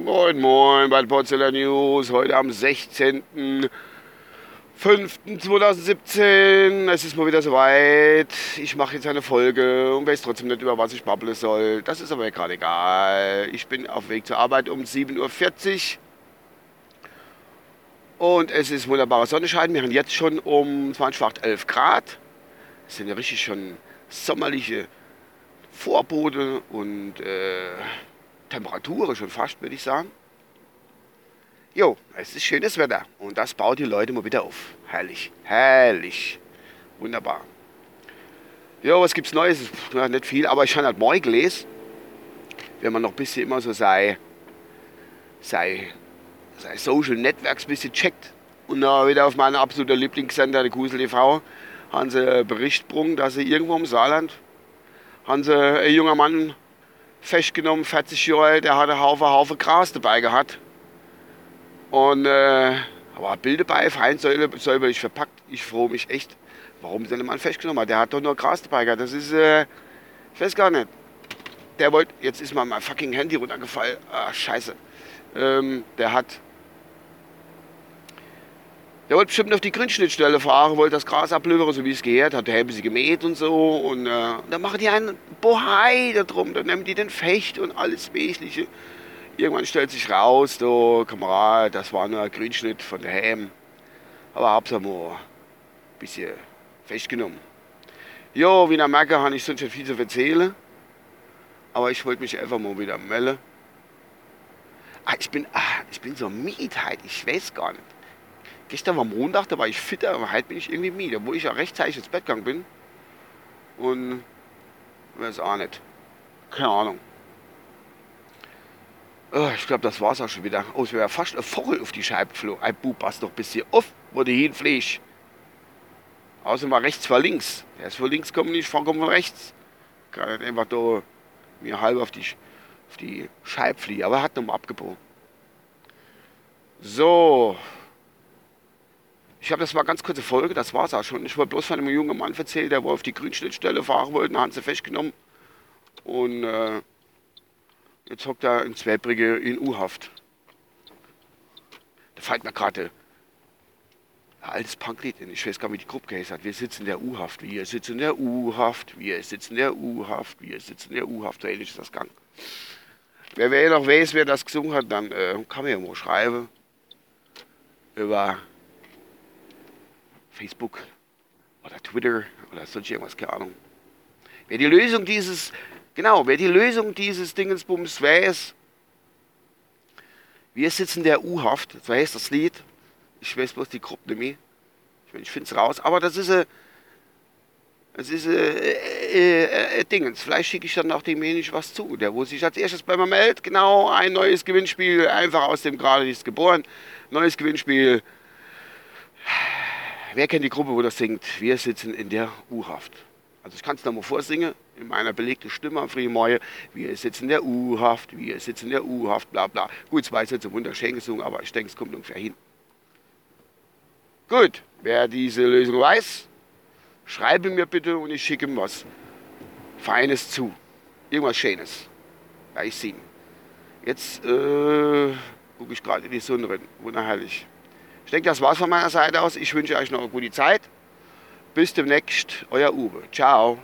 Moin Moin bei Porzellan News, heute am 16.05.2017. Es ist mal wieder soweit. Ich mache jetzt eine Folge und weiß trotzdem nicht, über was ich babbeln soll. Das ist aber gerade egal. Ich bin auf Weg zur Arbeit um 7.40 Uhr. Und es ist wunderbarer Sonnenschein. Wir haben jetzt schon um 20 Grad. Das sind ja richtig schon sommerliche Vorbote und äh, Temperatur schon fast, würde ich sagen. Jo, es ist schönes Wetter und das baut die Leute mal wieder auf. Herrlich, herrlich, wunderbar. Jo, was gibt's Neues? Ja, nicht viel, aber ich habe halt morgen gelesen, wenn man noch ein bisschen immer so sei, sei, sei Social Networks ein bisschen checkt und da wieder auf meinen absoluten Lieblingssender, der Kusel TV, haben sie Bericht gebracht, dass sie irgendwo im Saarland haben sie ein junger Mann festgenommen, 40 Jahre alt, der hatte einen Haufen, Haufen Gras dabei gehabt. Und äh, war Bild dabei, fein säuberlich verpackt. Ich freue mich echt, warum sie den Mann festgenommen hat. Der hat doch nur Gras dabei gehabt. Das ist, äh, ich weiß gar nicht. Der wollte, jetzt ist mal mein fucking Handy runtergefallen. Ah, scheiße. Ähm, der hat der wollte bestimmt auf die Grünschnittstelle fahren, wollte das Gras ablöfern, so wie es geht, hat der sie gemäht und so. Und äh, dann machen die einen Bohai da drum, dann nehmen die den Fecht und alles Wesentliche. Irgendwann stellt sich raus, so, Kamerad, das war nur ein Grünschnitt von der Helm. Aber Hauptsache mal ein bisschen festgenommen. Jo, wie ihr merkt, habe ich sonst schon viel zu erzählen. Aber ich wollte mich einfach mal wieder melden. Ah, ich bin, ah, ich bin so Mietheit, ich weiß gar nicht. Gestern war Montag, da war ich fitter, aber heute bin ich irgendwie müde, obwohl ich ja rechtzeitig ins Bett gegangen bin. Und weiß auch nicht. Keine Ahnung. Oh, ich glaube, das war's auch schon wieder. Oh, es wäre fast ein Vogel auf die Scheibe geflogen. Ein Bub, pass doch bis hier auf, wo du hinfliegst. Außer mal rechts vor links. Der ist von links kommen, nicht von von rechts. Kann nicht einfach da mir halb auf die, auf die Scheibe fliegen. Aber er hat nochmal abgebogen. So, ich habe das mal ganz kurze Folge, das war es auch schon. Ich wollte bloß von einem jungen Mann erzählen, der wohl auf die Grünschnittstelle fahren wollte, haben sie festgenommen. Und äh, jetzt hockt er in Zweibrige in U-Haft. Da fällt mir gerade ein altes Punklied in. Ich weiß gar nicht, wie die Gruppe geheißen hat. Wir sitzen in der U-Haft, wir sitzen in der U-Haft, wir sitzen in der U-Haft, wir sitzen in der U-Haft. So ähnlich ist das Gang. Wer, wer noch weiß, wer das gesungen hat, dann äh, kann mir ja mal schreiben. Über Facebook oder Twitter oder sonst irgendwas, keine Ahnung. Wer die Lösung dieses, genau, wer die Lösung dieses Dingensbums weiß, wir sitzen der U-Haft, so heißt das Lied. Ich weiß bloß die Gruppe nicht mehr. Ich, ich finde es raus, aber das ist ein, das ist ein, äh, äh, äh, Dingens. Vielleicht schicke ich dann auch dem wenig was zu. Der, wo sich als erstes bei mir meldet, genau, ein neues Gewinnspiel, einfach aus dem gerade ist geboren. Neues Gewinnspiel Wer kennt die Gruppe, wo das singt? Wir sitzen in der U-Haft. Also ich kann es nochmal vorsingen, in meiner belegten Stimme am Frühmorgen. Wir sitzen in der U-Haft, wir sitzen in der U-Haft, bla bla. Gut, zwei Sätze wunderschön gesungen, aber ich denke, es kommt ungefähr hin. Gut, wer diese Lösung weiß, schreibe mir bitte und ich schicke ihm was Feines zu. Irgendwas Schönes. Ja, ich sehe. Jetzt äh, gucke ich gerade in die Sonne rein. Wunderherrlich. Ich denke, das war's von meiner Seite aus. Ich wünsche euch noch eine gute Zeit. Bis demnächst, euer Uwe. Ciao.